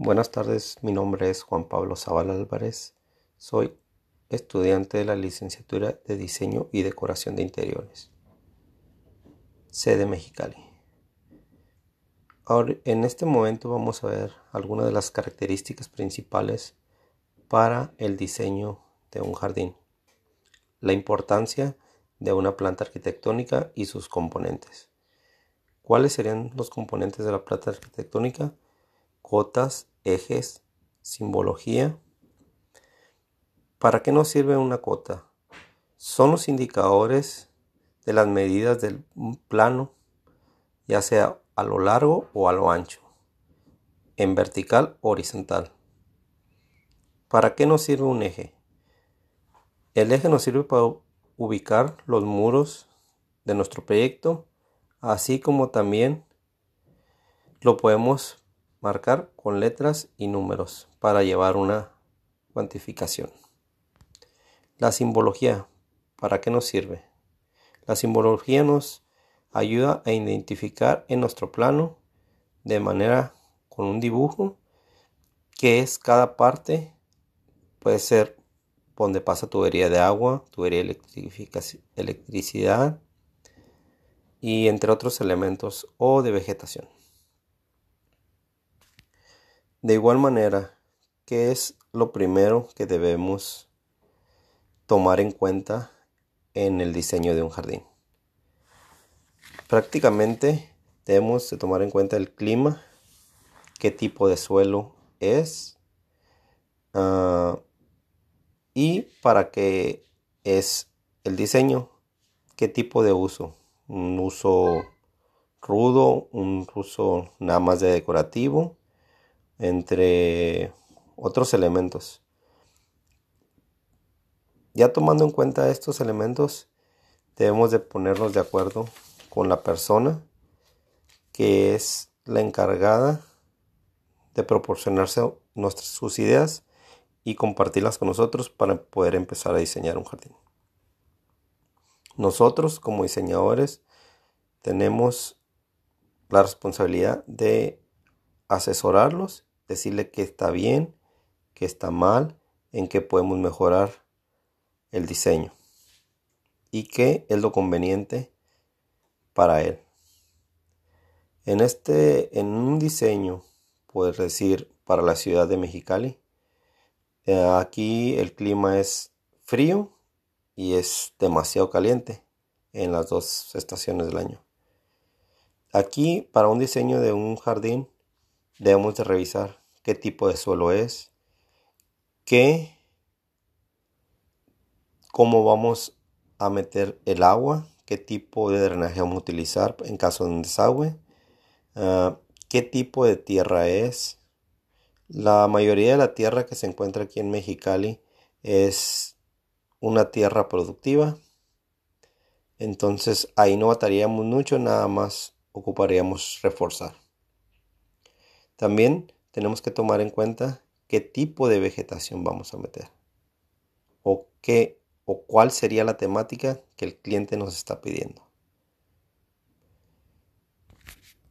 Buenas tardes, mi nombre es Juan Pablo Zavala Álvarez. Soy estudiante de la licenciatura de Diseño y Decoración de Interiores, sede Mexicali. Ahora, en este momento vamos a ver algunas de las características principales para el diseño de un jardín. La importancia de una planta arquitectónica y sus componentes. ¿Cuáles serían los componentes de la planta arquitectónica? Cotas, ejes, simbología. ¿Para qué nos sirve una cota? Son los indicadores de las medidas del plano, ya sea a lo largo o a lo ancho, en vertical o horizontal. ¿Para qué nos sirve un eje? El eje nos sirve para ubicar los muros de nuestro proyecto, así como también lo podemos marcar con letras y números para llevar una cuantificación. La simbología, ¿para qué nos sirve? La simbología nos ayuda a identificar en nuestro plano de manera con un dibujo que es cada parte, puede ser donde pasa tubería de agua, tubería de electricidad y entre otros elementos o de vegetación. De igual manera, ¿qué es lo primero que debemos tomar en cuenta en el diseño de un jardín? Prácticamente debemos de tomar en cuenta el clima, qué tipo de suelo es uh, y para qué es el diseño, qué tipo de uso, un uso rudo, un uso nada más de decorativo entre otros elementos. Ya tomando en cuenta estos elementos, debemos de ponernos de acuerdo con la persona que es la encargada de proporcionarse nuestras, sus ideas y compartirlas con nosotros para poder empezar a diseñar un jardín. Nosotros como diseñadores tenemos la responsabilidad de asesorarlos decirle que está bien, que está mal, en qué podemos mejorar el diseño y qué es lo conveniente para él. En este, en un diseño, puedes decir para la ciudad de Mexicali, eh, aquí el clima es frío y es demasiado caliente en las dos estaciones del año. Aquí para un diseño de un jardín debemos de revisar qué tipo de suelo es, qué, cómo vamos a meter el agua, qué tipo de drenaje vamos a utilizar en caso de un desagüe, ah, qué tipo de tierra es. La mayoría de la tierra que se encuentra aquí en Mexicali es una tierra productiva. Entonces ahí no bataríamos mucho, nada más ocuparíamos reforzar. También tenemos que tomar en cuenta qué tipo de vegetación vamos a meter o qué o cuál sería la temática que el cliente nos está pidiendo.